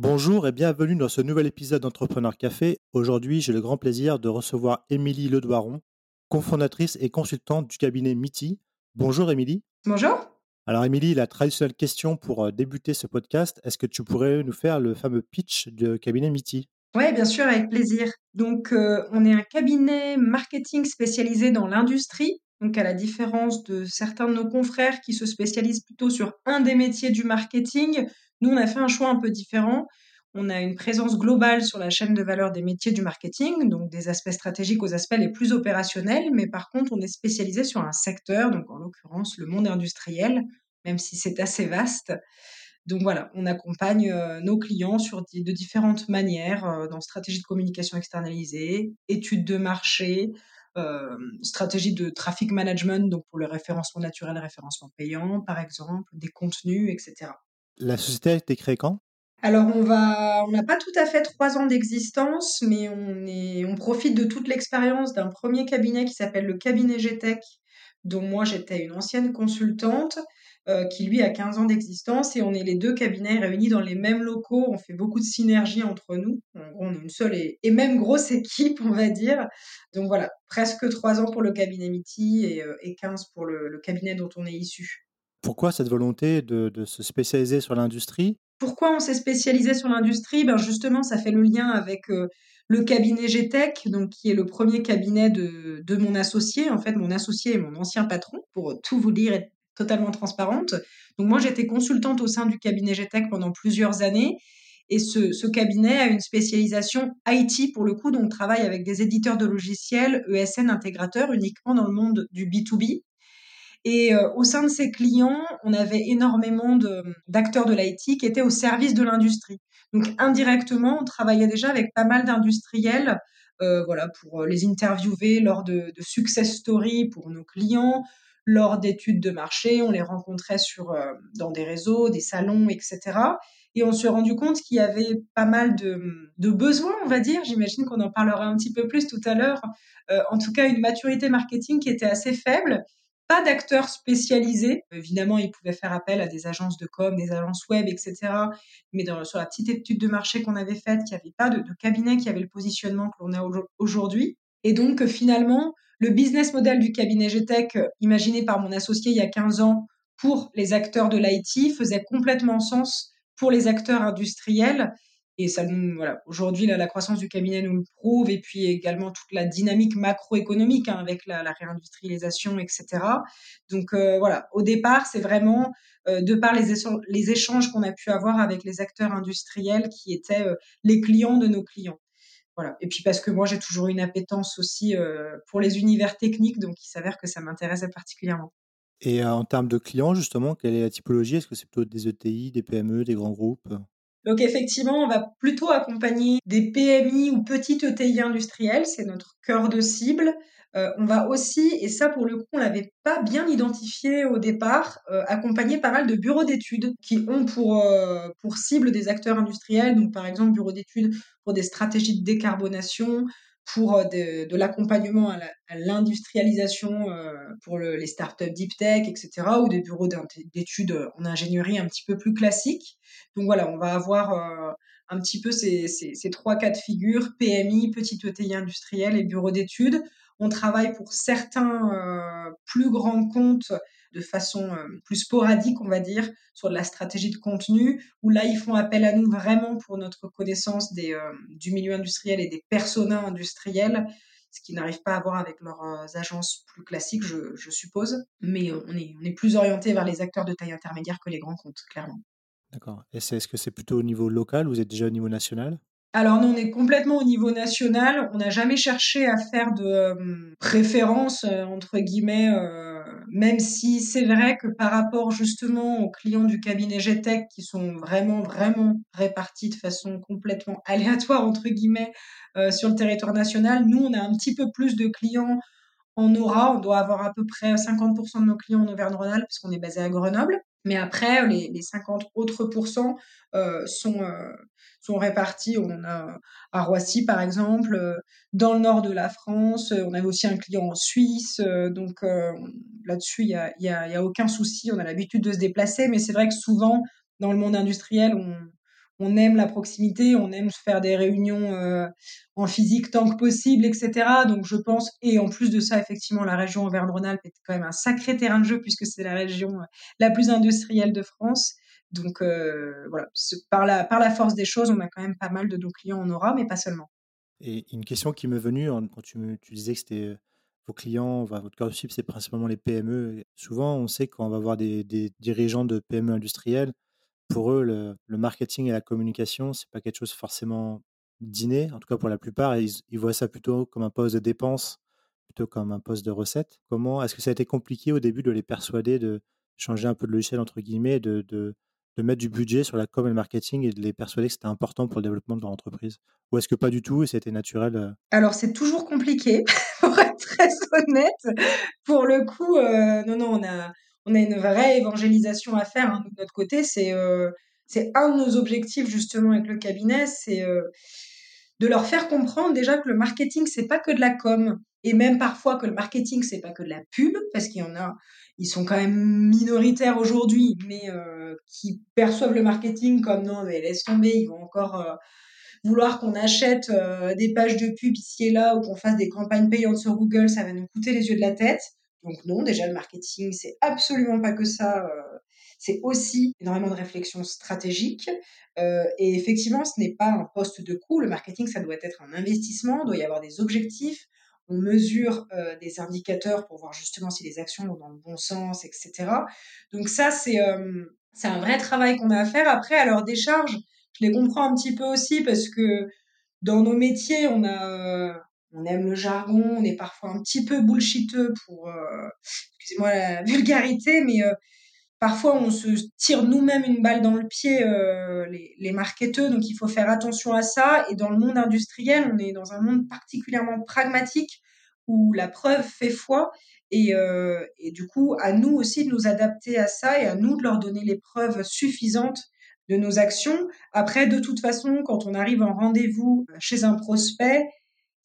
Bonjour et bienvenue dans ce nouvel épisode d'Entrepreneur Café. Aujourd'hui, j'ai le grand plaisir de recevoir Émilie Ledoiron, cofondatrice et consultante du cabinet MITI. Bonjour Émilie. Bonjour. Alors Émilie, la traditionnelle question pour euh, débuter ce podcast, est-ce que tu pourrais nous faire le fameux pitch du cabinet MITI? Oui, bien sûr, avec plaisir. Donc, euh, on est un cabinet marketing spécialisé dans l'industrie. Donc, à la différence de certains de nos confrères qui se spécialisent plutôt sur un des métiers du marketing, nous, on a fait un choix un peu différent. On a une présence globale sur la chaîne de valeur des métiers du marketing, donc des aspects stratégiques aux aspects les plus opérationnels, mais par contre, on est spécialisé sur un secteur, donc en l'occurrence le monde industriel, même si c'est assez vaste. Donc voilà, on accompagne euh, nos clients sur de différentes manières, euh, dans stratégie de communication externalisée, études de marché, euh, stratégie de traffic management, donc pour le référencement naturel référencement payant, par exemple, des contenus, etc. La société a été créée quand? Alors on va, on n'a pas tout à fait trois ans d'existence, mais on est, on profite de toute l'expérience d'un premier cabinet qui s'appelle le cabinet GTEC, dont moi j'étais une ancienne consultante, euh, qui lui a 15 ans d'existence et on est les deux cabinets réunis dans les mêmes locaux. On fait beaucoup de synergie entre nous. On, est une seule et, même grosse équipe, on va dire. Donc voilà, presque trois ans pour le cabinet MITI et, euh, et 15 pour le, cabinet dont on est issu. Pourquoi cette volonté de, se spécialiser sur l'industrie? Pourquoi on s'est spécialisé sur l'industrie? Ben justement, ça fait le lien avec euh, le cabinet GTEC, donc qui est le premier cabinet de, de, mon associé. En fait, mon associé est mon ancien patron, pour tout vous dire, être totalement transparente. Donc moi, j'étais consultante au sein du cabinet GTEC pendant plusieurs années. Et ce, ce, cabinet a une spécialisation IT pour le coup, donc travaille avec des éditeurs de logiciels, ESN intégrateurs, uniquement dans le monde du B2B. Et euh, au sein de ses clients, on avait énormément d'acteurs de, l'IT qui étaient au service de l'industrie. Donc indirectement, on travaillait déjà avec pas mal d'industriels, euh, voilà, pour les interviewer lors de, de, success stories pour nos clients, lors d'études de marché, on les rencontrait sur euh, dans des réseaux, des salons, etc. Et on s'est rendu compte qu'il y avait pas mal de, de besoins, on va dire. J'imagine qu'on en parlera un petit peu plus tout à l'heure. en tout cas, une maturité marketing qui était assez faible pas d'acteurs spécialisés. Évidemment, ils pouvaient faire appel à des agences de com, des agences web, etc. Mais sur la petite étude de marché qu'on avait faite, il n'y avait pas de, de, cabinet qui avait le positionnement que l'on a aujourd'hui. Et donc, finalement, le business model du cabinet GTEC, imaginé par mon associé il y a 15 ans pour les acteurs de l'IT, faisait complètement sens pour les acteurs industriels. Et ça voilà, aujourd'hui, la croissance du cabinet nous le prouve, et puis également toute la dynamique macroéconomique hein, avec la, réindustrialisation, etc. Donc euh, voilà, au départ, c'est vraiment euh, de par les, échanges, qu'on a pu avoir avec les acteurs industriels qui étaient euh, les clients de nos clients. Voilà. Et puis parce que moi, j'ai toujours une appétence aussi pour les univers techniques, donc il s'avère que ça m'intéressait particulièrement. Et en termes de clients, justement, quelle est la typologie? Est-ce que c'est plutôt des ETI, des PME, des grands groupes? Donc effectivement, on va plutôt accompagner des PMI ou petites ETI industrielles, c'est notre cœur de cible. Euh, on va aussi, et ça pour le coup on l'avait pas bien identifié au départ, euh, accompagner pas mal de bureaux d'études qui ont pour, euh, pour cible des acteurs industriels, donc par exemple bureaux d'études pour des stratégies de décarbonation, pour euh, de, l'accompagnement à l'industrialisation euh, pour les startups deep tech, etc., ou des bureaux d'études en ingénierie un petit peu plus classiques. Donc voilà, on va avoir euh, un petit peu ces, ces, trois cas de figure, PMI, petite ETI industrielle et bureau d'études. On travaille pour certains plus grands comptes de façon euh, plus sporadique, on va dire, sur de la stratégie de contenu, où là, ils font appel à nous vraiment pour notre connaissance des, euh, du milieu industriel et des personas industriels, ce qu'ils n'arrivent pas à avoir avec leurs euh, agences plus classiques, je, suppose. Mais on est, on est plus orienté vers les acteurs de taille intermédiaire que les grands comptes, clairement. D'accord. Et est-ce que c'est plutôt au niveau local? Ou vous êtes déjà au niveau national? Alors nous, on est complètement au niveau national. On n'a jamais cherché à faire de préférence, entre guillemets, même si c'est vrai que par rapport justement aux clients du cabinet GTEC qui sont vraiment, vraiment répartis de façon complètement aléatoire, entre guillemets, euh, sur le territoire national, nous, on a un petit peu plus de clients en aura. On doit avoir à peu près 50% de nos clients en Auvergne-Rhône-Alpes parce qu'on est basé à Grenoble. Mais après, les, les 50 autres pourcents euh, sont, euh, sont répartis. On a à Roissy, par exemple, euh, dans le nord de la France. On avait aussi un client en Suisse. donc là-dessus, il n'y a, y a, y a aucun souci. On a l'habitude de se déplacer. Mais c'est vrai que souvent, dans le monde industriel, on, on aime la proximité, on aime faire des réunions euh, en physique tant que possible, etc. Donc je pense, et en plus de ça, effectivement, la région Auvergne-Rhône-Alpes est quand même un sacré terrain de jeu puisque c'est la région euh, la plus industrielle de France. Donc euh, voilà, par la, par la force des choses, on a quand même pas mal de nos clients en aura, mais pas seulement. Et une question qui m'est venue quand tu, disais que c'était vos clients, votre corps cible, c'est principalement les PME. Souvent, on sait qu'on va voir des, des dirigeants de PME industriels pour eux, le, marketing et la communication, c'est pas quelque chose forcément d'inné, en tout cas pour la plupart. ils, voient ça plutôt comme un poste de dépense, plutôt comme un poste de recette. Comment est-ce que ça a été compliqué au début de les persuader de changer un peu de logiciel entre guillemets, de mettre du budget sur la com et le marketing et de les persuader que c'était important pour le développement de leur entreprise? Ou est-ce que pas du tout et c'était naturel euh? Alors c'est toujours compliqué, pour être très honnête. Pour le coup, euh, non, non, on a on a une vraie évangélisation à faire hein, de notre côté. C'est euh, c'est un de nos objectifs justement avec le cabinet, c'est euh, de leur faire comprendre déjà que le marketing c'est pas que de la com et même parfois que le marketing c'est pas que de la pub parce qu'il y en a ils sont quand même minoritaires aujourd'hui mais euh, qui perçoivent le marketing comme non mais laisse tomber ils vont encore vouloir qu'on achète des pages de pub ici et là ou qu'on fasse des campagnes payantes sur Google ça va nous coûter les yeux de la tête donc non, déjà le marketing, c'est absolument pas que ça. Euh, c'est aussi énormément de réflexion stratégique. Euh, et effectivement, ce n'est pas un poste de coût. Le marketing, ça doit être un investissement, doit y avoir des objectifs. On mesure euh, des indicateurs pour voir justement si les actions vont dans le bon sens, etc. Donc ça, c'est c'est un vrai travail qu'on a à faire. Après, à leur décharge, je les comprends un petit peu aussi parce que dans nos métiers, on a on aime le jargon, on est parfois un petit peu bullshiteux pour, euh, excusez-moi la vulgarité, mais euh, parfois on se tire nous-mêmes une balle dans le pied, euh, les, les marketeurs, donc il faut faire attention à ça. Et dans le monde industriel, on est dans un monde particulièrement pragmatique où la preuve fait foi. Et, et du coup, à nous aussi de nous adapter à ça et à nous de leur donner les preuves suffisantes de nos actions. Après, de toute façon, quand on arrive en rendez-vous chez un prospect,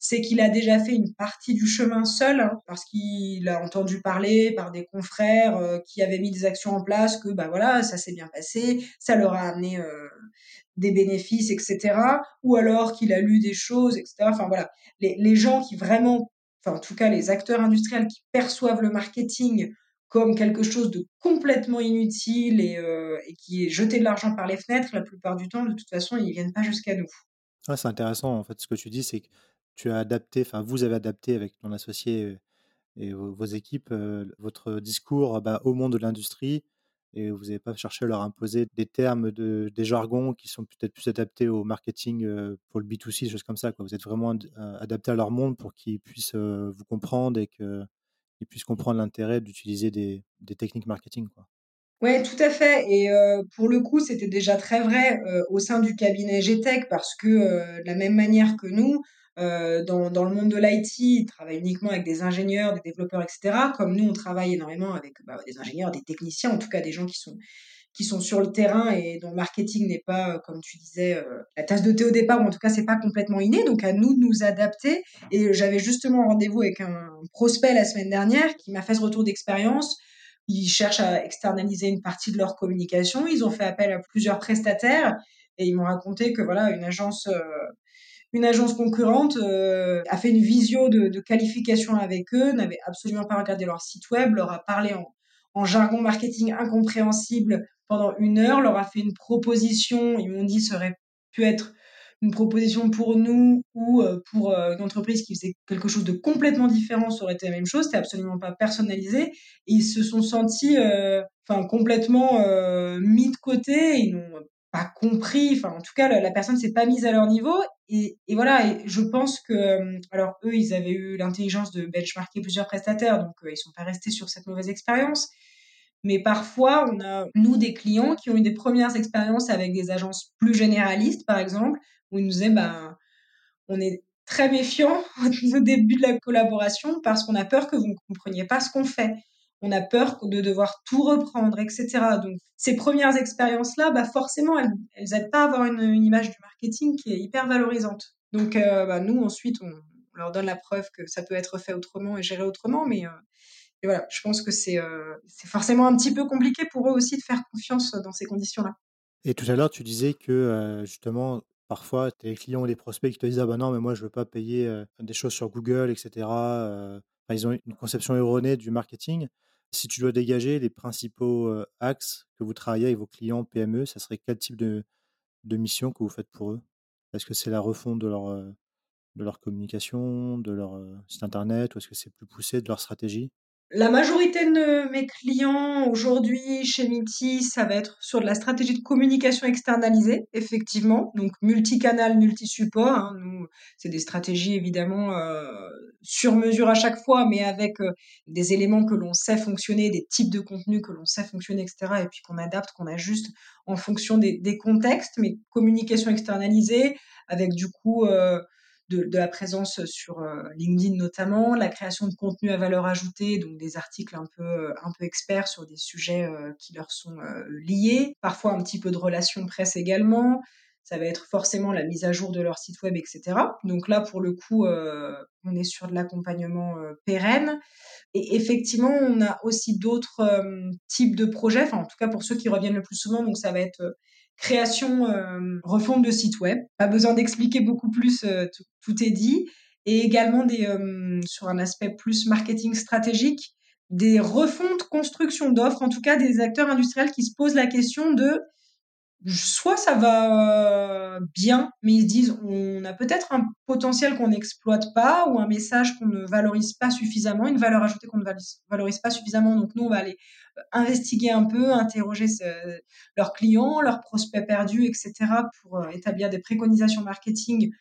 c'est qu'il a déjà fait une partie du chemin seul, hein, parce qu'il a entendu parler par des confrères euh, qui avaient mis des actions en place, que bah voilà, ça s'est bien passé, ça leur a amené euh, des bénéfices, etc. Ou alors qu'il a lu des choses, etc. Enfin voilà, les, les gens qui vraiment, enfin en tout cas les acteurs industriels qui perçoivent le marketing comme quelque chose de complètement inutile et, euh, qui est jeté de l'argent par les fenêtres, la plupart du temps, de toute façon, ils viennent pas jusqu'à nous. Ah, c'est intéressant, en fait, ce que tu dis, c'est que tu as adapté, enfin vous avez adapté avec ton associé et vos, équipes votre discours bah, au monde de l'industrie et vous n'avez pas cherché à leur imposer des termes, de, des jargons qui sont peut-être plus adaptés au marketing pour le B2C, des choses comme ça. Vous êtes vraiment adapté à leur monde pour qu'ils puissent vous comprendre et qu'ils puissent comprendre l'intérêt d'utiliser des, des, techniques marketing. Quoi. Oui, tout à fait. Et pour le coup, c'était déjà très vrai au sein du cabinet GTEC parce que de la même manière que nous, euh, dans, dans, le monde de l'IT, ils travaillent uniquement avec des ingénieurs, des développeurs, etc. Comme nous, on travaille énormément avec bah, des ingénieurs, des techniciens, en tout cas des gens qui sont qui sont sur le terrain et dont le marketing n'est pas, euh, comme tu disais, euh, la tasse de thé au départ, ou en tout cas, c'est pas complètement inné. Donc, à nous de nous adapter. Et j'avais justement rendez-vous avec un prospect la semaine dernière qui m'a fait ce retour d'expérience. Ils cherchent à externaliser une partie de leur communication. Ils ont fait appel à plusieurs prestataires et ils m'ont raconté que voilà, une agence une agence concurrente euh, a fait une visio de, qualification avec eux, n'avait absolument pas regardé leur site web, leur a parlé en, jargon marketing incompréhensible pendant une heure, leur a fait une proposition, ils m'ont dit ça aurait pu être une proposition pour nous ou euh, pour euh, une entreprise qui faisait quelque chose de complètement différent, ça aurait été la même chose, c'était absolument pas personnalisé. Ils se sont sentis complètement mis de côté, pas compris, enfin en tout cas la, personne s'est pas mise à leur niveau. Et, et, voilà et je pense que euh, alors eux ils avaient eu l'intelligence de benchmarker plusieurs prestataires donc euh, ils sont pas restés sur cette mauvaise expérience. Mais parfois on a nous des clients qui ont eu des premières expériences avec des agences plus généralistes par exemple où ils nous disaient ben on est très méfiant au début de la collaboration parce qu'on a peur que vous ne compreniez pas ce qu'on fait on a peur de devoir tout reprendre, etc. Donc, ces premières expériences-là, bah forcément, elles, elles pas à avoir une, image du marketing qui est hyper valorisante. Donc, euh, bah, nous, ensuite, on, leur donne la preuve que ça peut être fait autrement et géré autrement, mais euh, voilà, je pense que c'est euh, c'est forcément un petit peu compliqué pour eux aussi de faire confiance dans ces conditions-là. Et tout à l'heure, tu disais que justement, parfois, tes clients ou les prospects qui te disent Ah bah non, mais moi, je veux pas payer des choses sur Google, etc. ils ont une conception erronée du marketing. Si tu dois dégager les principaux axes que vous travaillez avec vos clients PME, ça serait quel type de, mission que vous faites pour eux? Est-ce que c'est la refonte de leur, de leur communication, de leur site internet, ou est-ce que c'est plus poussé de leur stratégie? La majorité de mes clients aujourd'hui chez Miti, ça va être sur de la stratégie de communication externalisée, effectivement. Donc multicanal, multi-support. Hein. Nous, c'est des stratégies évidemment euh, sur mesure à chaque fois, mais avec euh, des éléments que l'on sait fonctionner, des types de contenus que l'on sait fonctionner, etc. Et puis qu'on adapte, qu'on ajuste en fonction des, contextes. Mais communication externalisée, avec du coup euh, de, la présence sur euh, LinkedIn notamment, la création de contenu à valeur ajoutée, donc des articles un peu, un peu experts sur des sujets euh, qui leur sont euh, liés, parfois un petit peu de relations presse également. Ça va être forcément la mise à jour de leur site web, etc. Donc là, pour le coup, on est sur de l'accompagnement pérenne. Et effectivement, on a aussi d'autres types de projets, enfin en tout cas pour ceux qui reviennent le plus souvent. Donc ça va être création, euh, refonte de site web. Pas besoin d'expliquer beaucoup plus, euh, tout, est dit. Et également des, euh, sur un aspect plus marketing stratégique, des refontes, construction d'offres, en tout cas des acteurs industriels qui se posent la question de soit ça va bien, mais ils se disent on a peut-être un potentiel qu'on n'exploite pas ou un message qu'on ne valorise pas suffisamment, une valeur ajoutée qu'on ne valorise pas suffisamment. Donc nous, on va aller investiguer un peu, interroger leurs clients, leurs prospects perdus, etc. pour euh, établir des préconisations marketing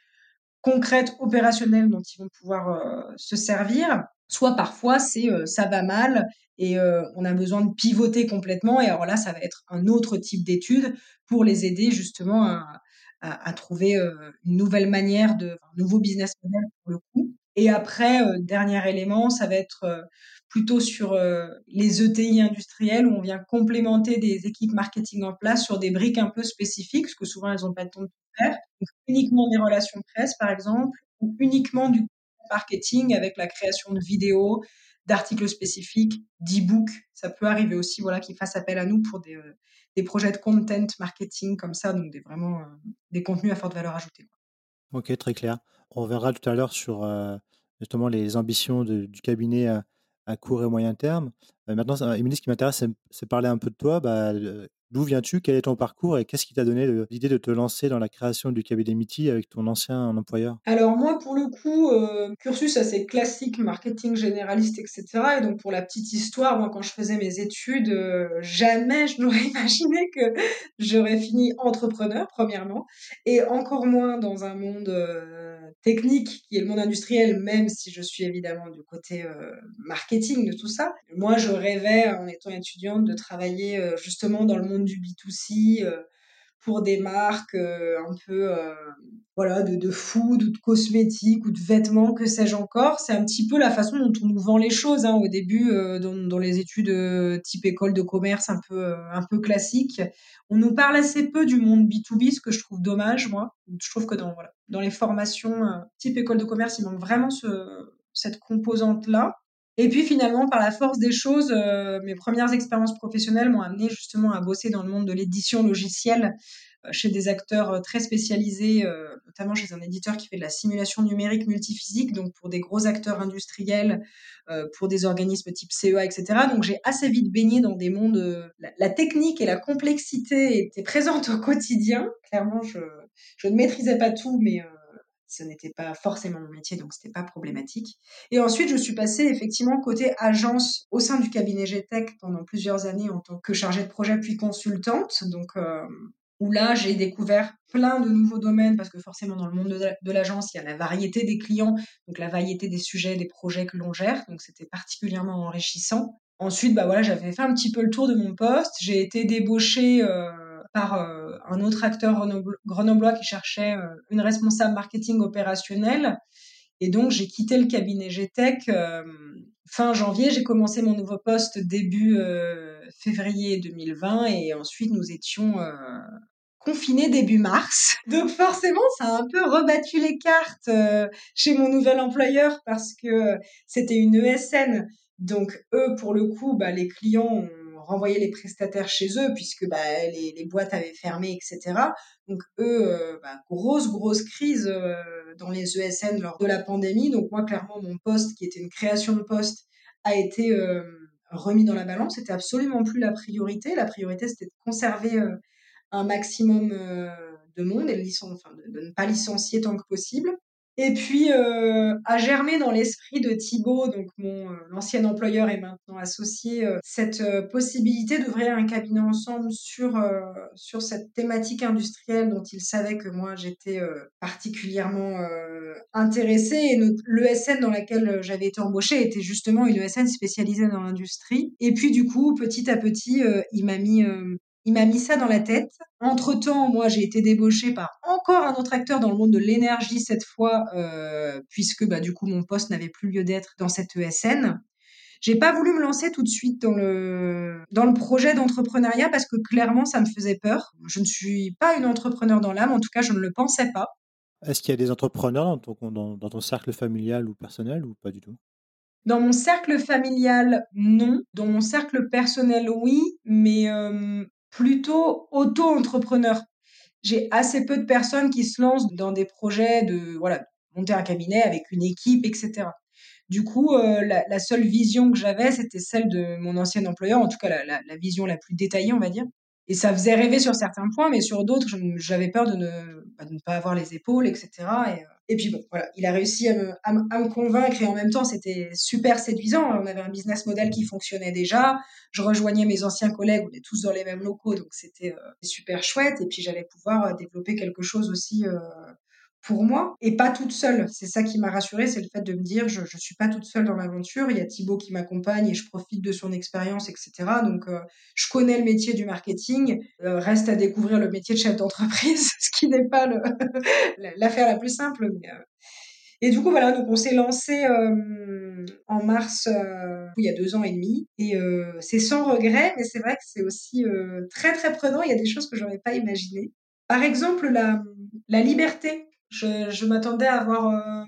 concrètes, opérationnelles dont ils vont pouvoir euh, se servir. Soit parfois euh, ça va mal et euh, on a besoin de pivoter complètement. Et alors là, ça va être un autre type d'étude pour les aider justement à, trouver euh, une nouvelle manière de, un nouveau business model pour le coup. Et après, dernier élément, ça va être plutôt sur les ETI industriels où on vient complémenter des équipes marketing en place sur des briques un peu spécifiques, parce que souvent elles n'ont pas le temps de faire. Donc, uniquement des relations presse, par exemple, ou uniquement du marketing avec la création de vidéos, d'articles spécifiques, d'e-books. Ça peut arriver aussi, voilà, qu'ils fassent appel à nous pour des, euh, projets de content marketing comme ça, donc des, vraiment euh, des contenus à forte valeur ajoutée. Ok, très clair. On verra tout à l'heure sur euh, justement les ambitions du cabinet à, court et moyen terme. Maintenant, Émilie, ce qui m'intéresse, c'est parler un peu de toi. Bah, D'où viens-tu? Quel est ton parcours et qu'est-ce qui t'a donné l'idée de te lancer dans la création du cabinet MITI avec ton ancien employeur? Alors moi, pour le coup, cursus assez classique, marketing généraliste, etc. Et donc pour la petite histoire, moi quand je faisais mes études, jamais je n'aurais imaginé que j'aurais fini entrepreneur, premièrement, et encore moins dans un monde technique qui est le monde industriel, même si je suis évidemment du côté marketing de tout ça. Moi, je rêvais en étant étudiante de travailler justement dans le monde du B2C euh, pour des marques euh, un peu euh, voilà de, de food ou de cosmétiques ou de vêtements que sais-je encore. C'est un petit peu la façon dont on nous vend les choses hein, au début dans, dans, les études type école de commerce un peu un peu classique on nous parle assez peu du monde B2B ce que je trouve dommage moi. Je trouve que dans voilà dans les formations type école de commerce il manque vraiment ce, cette composante là et puis finalement, par la force des choses, euh, mes premières expériences professionnelles m'ont amené justement à bosser dans le monde de l'édition logicielle euh, chez des acteurs euh, très spécialisés, euh, notamment chez un éditeur qui fait de la simulation numérique multiphysique, donc pour des gros acteurs industriels, euh, pour des organismes type CEA, etc. Donc j'ai assez vite baigné dans des mondes... La, la, technique et la complexité étaient présentes au quotidien. Clairement, je, je ne maîtrisais pas tout, mais ce n'était pas forcément mon métier, donc c'était pas problématique. Et ensuite, je suis passée effectivement côté agence au sein du cabinet GTEC pendant plusieurs années en tant que chargée de projet puis consultante. Donc, euh, où là, j'ai découvert plein de nouveaux domaines parce que forcément, dans le monde de l'agence, il y a la variété des clients, donc la variété des sujets, des projets que l'on gère. Donc, c'était particulièrement enrichissant. Ensuite, bah voilà, j'avais fait un petit peu le tour de mon poste. J'ai été débauchée euh, par euh, un autre acteur grenoblois qui cherchait euh, une responsable marketing opérationnel. Et donc, j'ai quitté le cabinet GTEC euh, fin janvier. J'ai commencé mon nouveau poste début février 2020 et ensuite nous étions confinés début mars. Donc forcément, ça a un peu rebattu les cartes chez mon nouvel employeur parce que c'était une ESN. Donc eux, pour le coup, bah, les clients ont renvoyé les prestataires chez eux puisque bah, les, les, boîtes avaient fermé, etc. Donc eux, euh, bah, grosse, grosse crise euh, dans les ESN lors de la pandémie. Donc moi, clairement, mon poste, qui était une création de poste, a été euh, remis dans la balance. C'était absolument plus la priorité. La priorité, c'était de conserver un maximum de monde et de, ne pas licencier tant que possible. Et puis, euh, a germé dans l'esprit de Thibaut, donc mon euh, ancien employeur et maintenant associé, euh, cette euh, possibilité d'ouvrir un cabinet ensemble sur sur cette thématique industrielle dont il savait que moi j'étais particulièrement intéressée. Et l'ESN dans laquelle j'avais été embauchée était justement une ESN spécialisée dans l'industrie. Et puis du coup, petit à petit, il m'a mis il m'a mis ça dans la tête. Entre-temps, moi, j'ai été débauchée par encore un autre acteur dans le monde de l'énergie cette fois, euh, puisque bah, du coup, mon poste n'avait plus lieu d'être dans cette ESN. J'ai pas voulu me lancer tout de suite dans le, dans le projet d'entrepreneuriat parce que clairement, ça me faisait peur. Je ne suis pas une entrepreneur dans l'âme, en tout cas, je ne le pensais pas. Est-ce qu'il y a des entrepreneurs dans ton, dans, dans ton cercle familial ou personnel ou pas du tout? Dans mon cercle familial, non. Dans mon cercle personnel, oui. Mais euh, plutôt auto-entrepreneur. J'ai assez peu de personnes qui se lancent dans des projets de voilà monter un cabinet avec une équipe, etc. Du coup, euh, la, seule vision que j'avais, c'était celle de mon ancien employeur, en tout cas la, la, vision la plus détaillée, on va dire. Et ça faisait rêver sur certains points, mais sur d'autres, j'avais peur de ne, bah, de ne, pas avoir les épaules, etc. Et, et puis bon, voilà, il a réussi à me, convaincre et en même temps, c'était super séduisant. On avait un business model qui fonctionnait déjà. Je rejoignais mes anciens collègues, on est tous dans les mêmes locaux, donc c'était euh, super chouette. Et puis j'allais pouvoir euh, développer quelque chose aussi euh, pour moi et pas toute seule. C'est ça qui m'a rassurée, c'est le fait de me dire je je suis pas toute seule dans l'aventure. Il y a Thibaut qui m'accompagne et je profite de son expérience, etc. Donc euh, je connais le métier du marketing. Euh, reste à découvrir le métier de chef d'entreprise, ce qui n'est pas l'affaire la plus simple. Euh, Et du coup voilà, donc on s'est lancé en mars il y a deux ans et demi et c'est sans regret, mais c'est vrai que c'est aussi très très prenant. Il y a des choses que j'aurais pas imaginées. Par exemple, la, la liberté je, m'attendais à avoir euh,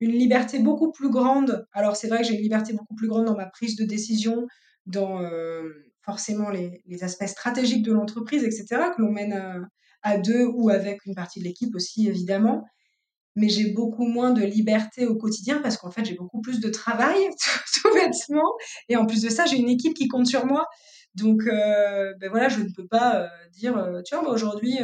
une liberté beaucoup plus grande. Alors c'est vrai que j'ai une liberté beaucoup plus grande dans ma prise de décision, dans euh, forcément les, aspects stratégiques de l'entreprise, etc., que l'on mène à, à, deux ou avec une partie de l'équipe aussi, évidemment. Mais j'ai beaucoup moins de liberté au quotidien parce qu'en fait, j'ai beaucoup plus de travail, tout, bêtement. Et en plus de ça, j'ai une équipe qui compte sur moi. Donc, euh, ben voilà, je ne peux pas dire, tu vois, aujourd'hui,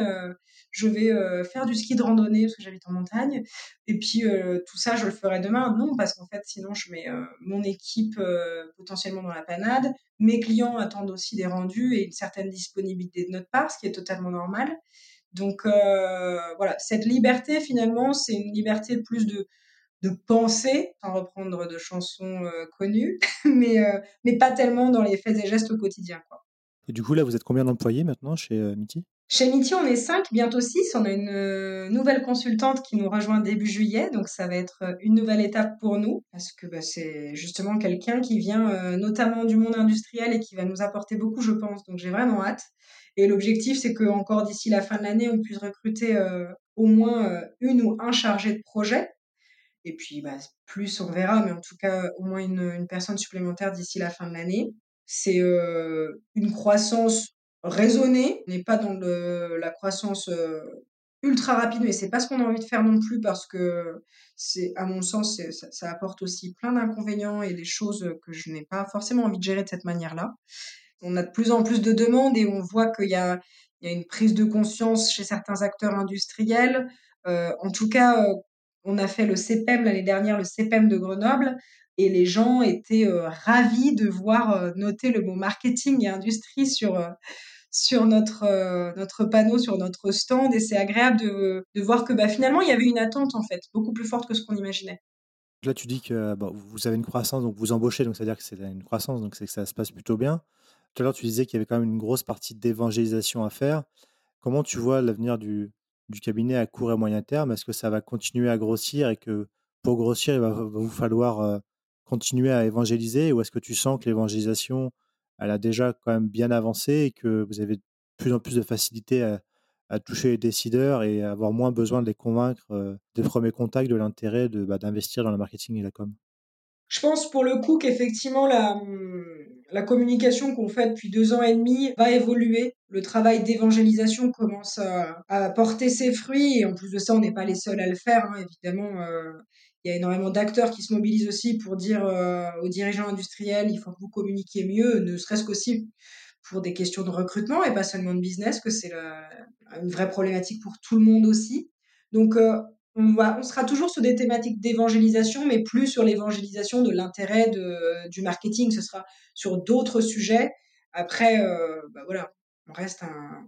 je vais euh, faire du ski de randonnée parce que j'habite en montagne. Et puis euh, tout ça, je le ferai demain. Non, parce qu'en fait, sinon, je mets euh, mon équipe potentiellement dans la panade. Mes clients attendent aussi des rendus et une certaine disponibilité de notre part, ce qui est totalement normal. Donc voilà, cette liberté, finalement, c'est une liberté plus de, de penser, sans reprendre de chansons connues, mais, mais pas tellement dans les faits et gestes au quotidien. Quoi. Et du coup, là, vous êtes combien d'employés maintenant chez Miti? Chez Miti, on est cinq, bientôt six. On a une euh, nouvelle consultante qui nous rejoint début juillet, donc ça va être euh, une nouvelle étape pour nous, parce que bah, c'est justement quelqu'un qui vient euh, notamment du monde industriel et qui va nous apporter beaucoup, je pense. Donc j'ai vraiment hâte. Et l'objectif, c'est que encore d'ici la fin de l'année, on puisse recruter au moins une ou un chargé de projet. Et puis bah, plus, on verra, mais en tout cas au moins une, personne supplémentaire d'ici la fin de l'année. C'est une croissance raisonner, n'est pas dans la croissance euh, ultra rapide, mais c'est pas ce qu'on a envie de faire non plus parce que c'est, à mon sens, ça, apporte aussi plein d'inconvénients et des choses que je n'ai pas forcément envie de gérer de cette manière-là. On a de plus en plus de demandes et on voit qu'il y a, il y a une prise de conscience chez certains acteurs industriels. Euh, en tout cas, euh, on a fait le CPEM l'année dernière, le CPEM de Grenoble, et les gens étaient euh, ravis de voir euh, noter le mot marketing et industrie sur, euh, sur notre, notre panneau, sur notre stand. Et c'est agréable de, de voir que bah, finalement, il y avait une attente, en fait, beaucoup plus forte que ce qu'on imaginait. Là, tu dis que vous avez une croissance, donc vous embauchez, donc c'est-à-dire que c'est une croissance, donc c'est que ça se passe plutôt bien. Tout à l'heure, tu disais qu'il y avait quand même une grosse partie d'évangélisation à faire. Comment tu vois l'avenir du, du cabinet à court et moyen terme? Est-ce que ça va continuer à grossir et que pour grossir, il va, vous falloir continuer à évangéliser? Ou est-ce que tu sens que l'évangélisation, elle a déjà quand même bien avancé et que vous avez de plus en plus de facilité à, toucher les décideurs et avoir moins besoin de les convaincre euh, des premiers contacts de l'intérêt bah, d'investir dans le marketing et la com? Je pense pour le coup qu'effectivement la, hum, la communication qu'on fait depuis deux ans et demi va évoluer. Le travail d'évangélisation commence à, porter ses fruits et en plus de ça, on n'est pas les seuls à le faire. Hein. Évidemment, euh, il y a énormément d'acteurs qui se mobilisent aussi pour dire euh, aux dirigeants industriels, il faut que vous communiquiez mieux, ne serait-ce qu'aussi pour des questions de recrutement et pas seulement de business, que c'est une vraie problématique pour tout le monde aussi. Donc, euh, on, sera toujours sur des thématiques d'évangélisation, mais plus sur l'évangélisation de l'intérêt du marketing. Ce sera sur d'autres sujets. Après, euh, bah voilà, on reste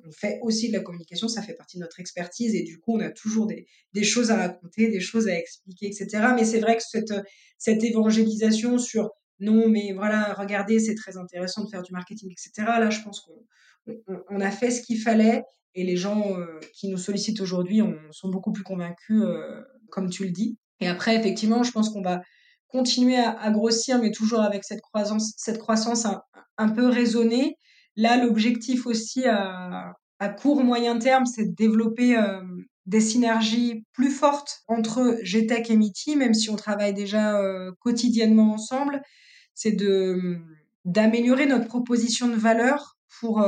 on fait aussi de la communication, ça fait partie de notre expertise et du coup, on a toujours des, choses à raconter, des choses à expliquer, etc. Mais c'est vrai que cette, cette évangélisation sur non, mais voilà, regardez, c'est très intéressant de faire du marketing, etc. Là, je pense qu'on on a fait ce qu'il fallait et les gens euh, qui nous sollicitent aujourd'hui sont beaucoup plus convaincus, euh, comme tu le dis. Et après, effectivement, je pense qu'on va continuer à, grossir, mais toujours avec cette croissance, cette croissance un, peu raisonnée. Là, l'objectif aussi à, à, court moyen terme, c'est de développer euh, des synergies plus fortes entre GTEC et MITI, même si on travaille déjà quotidiennement ensemble. C'est de d'améliorer notre proposition de valeur pour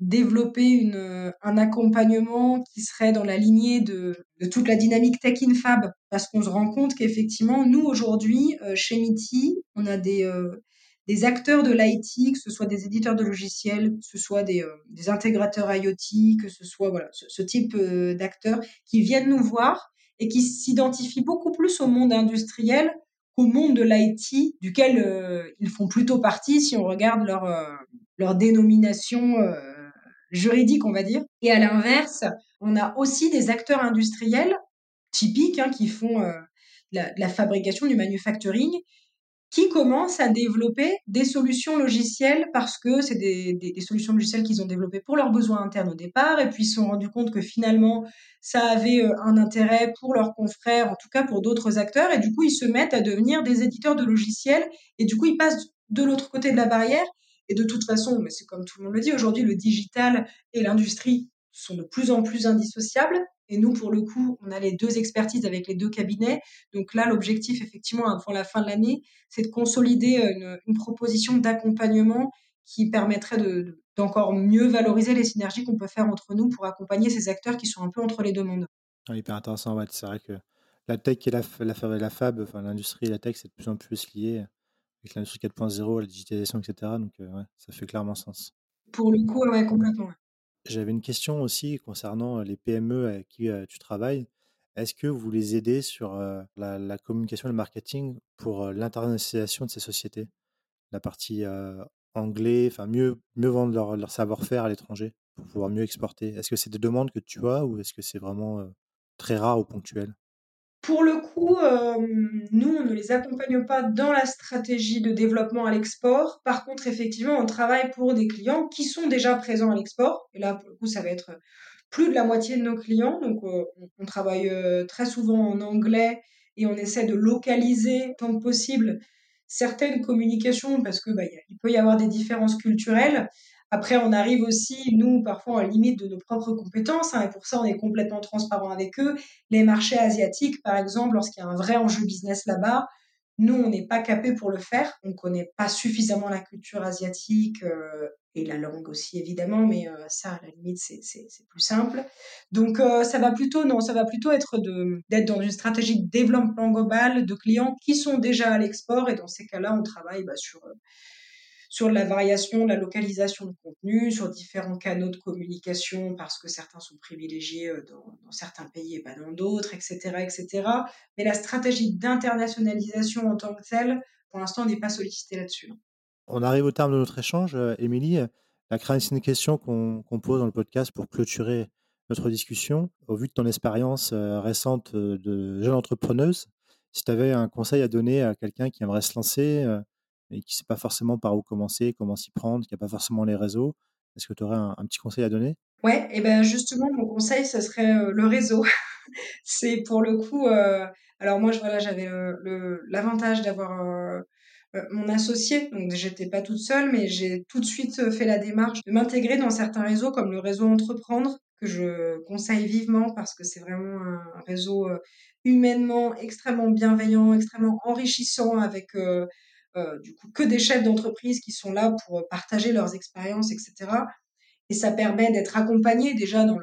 développer une, un accompagnement qui serait dans la lignée de, de toute la dynamique Tech in Fab, parce qu'on se rend compte qu'effectivement, nous, aujourd'hui, euh, chez MITI, on a des, euh, des acteurs de l'IT, que ce soit des éditeurs de logiciels, que ce soit des, euh, intégrateurs IoT, que ce soit voilà, ce, type d'acteurs qui viennent nous voir et qui s'identifient beaucoup plus au monde industriel qu'au monde de l'IT, duquel ils font plutôt partie si on regarde leur, leur dénomination juridique, on va dire. Et à l'inverse, on a aussi des acteurs industriels typiques hein, qui font euh, la, fabrication, du manufacturing, qui commencent à développer des solutions logicielles parce que c'est des, des, solutions logicielles qu'ils ont développées pour leurs besoins internes au départ et puis ils se sont rendus compte que finalement ça avait euh, un intérêt pour leurs confrères, en tout cas pour d'autres acteurs et du coup ils se mettent à devenir des éditeurs de logiciels et du coup ils passent de l'autre côté de la barrière et de toute façon, mais c'est comme tout le monde le dit, aujourd'hui, le digital et l'industrie sont de plus en plus indissociables. Et nous, pour le coup, on a les deux expertises avec les deux cabinets. Donc là, l'objectif, effectivement, avant la fin de l'année, c'est de consolider une, une proposition d'accompagnement qui permettrait de, d'encore mieux valoriser les synergies qu'on peut faire entre nous pour accompagner ces acteurs qui sont un peu entre les deux mondes. Ah, hyper intéressant, ouais. c'est vrai que la tech et la, la, la fab, enfin l'industrie et la tech, c'est de plus en plus lié avec l'industrie 4.0, la digitalisation, etc. Donc, euh, ouais, ça fait clairement sens. Pour le coup, ouais, complètement. J'avais une question aussi concernant les PME avec qui tu travailles. Est-ce que vous les aidez sur la, communication et le marketing pour l'internationalisation de ces sociétés? La partie anglais, enfin mieux, mieux vendre leur savoir-faire à l'étranger pour pouvoir mieux exporter. Est-ce que c'est des demandes que tu as ou est-ce que c'est vraiment très rare ou ponctuel? Pour le coup, euh, nous, on ne les accompagne pas dans la stratégie de développement à l'export. Par contre, effectivement, on travaille pour des clients qui sont déjà présents à l'export. Et là, pour le coup, ça va être plus de la moitié de nos clients. Donc, euh, on, travaille euh, très souvent en anglais et on essaie de localiser tant que possible certaines communications parce que bah, il peut y avoir des différences culturelles. Après, on arrive aussi, nous, parfois, en limite de nos propres compétences, hein, et pour ça, on est complètement transparent avec eux. Les marchés asiatiques, par exemple, lorsqu'il y a un vrai enjeu business là-bas, nous, on n'est pas capé pour le faire. On ne connaît pas suffisamment la culture asiatique euh, et la langue aussi, évidemment, mais euh, ça, à la limite, c'est plus simple. Donc, euh, ça va plutôt, non, ça va plutôt être d'être dans une stratégie de développement global de clients qui sont déjà à l'export, et dans ces cas-là, on travaille bah, sur sur la variation, la localisation de contenu, sur différents canaux de communication parce que certains sont privilégiés euh, dans, certains pays et pas dans d'autres, etc., etc. Mais la stratégie d'internationalisation en tant que telle, pour l'instant, n'est pas sollicitée là-dessus. On arrive au terme de notre échange, euh, Émilie. La c'est une question qu'on pose dans le podcast pour clôturer notre discussion. Au vu de ton expérience euh, récente de jeune entrepreneuse, si tu avais un conseil à donner à quelqu'un qui aimerait se lancer, et qui ne sait pas forcément par où commencer, comment s'y prendre, qui n'a pas forcément les réseaux. Est-ce que tu aurais un, petit conseil à donner? Ouais, et ben justement, mon conseil, ce serait euh, le réseau. c'est pour le coup. Euh, alors moi, j'avais euh, l'avantage d'avoir mon associé, donc j'étais pas toute seule, mais j'ai tout de suite fait la démarche de m'intégrer dans certains réseaux comme le réseau Entreprendre, que je conseille vivement parce que c'est vraiment un, réseau humainement extrêmement bienveillant, extrêmement enrichissant avec du coup que des chefs d'entreprise qui sont là pour partager leurs expériences, etc. Et ça permet d'être accompagné déjà dans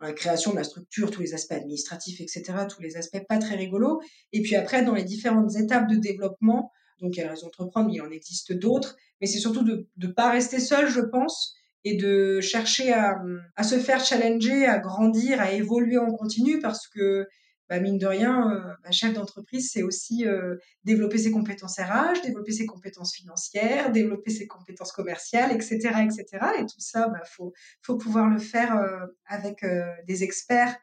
la création de la structure, tous les aspects administratifs, etc., tous les aspects pas très rigolos. Et puis après, dans les différentes étapes de développement, donc il y a raison d'entreprendre, mais il en existe d'autres. Mais c'est surtout de ne pas rester seul, je pense, et de chercher à, se faire challenger, à grandir, à évoluer en continu, parce que bah, mine de rien, euh, bah, chef d'entreprise, c'est aussi euh, développer ses compétences RH, développer ses compétences financières, développer ses compétences commerciales, etc., etc. Et tout ça, bah, faut, faut pouvoir le faire euh, avec des experts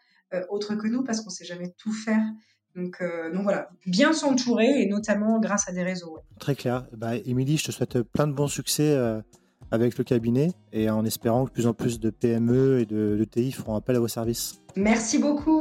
autres que nous, parce qu'on sait jamais tout faire. Donc, donc voilà, bien s'entourer et notamment grâce à des réseaux. Très clair. Bah, Émilie, je te souhaite plein de bons succès avec le cabinet et en espérant que de plus en plus de PME et de, de TI feront appel à vos services. Merci beaucoup.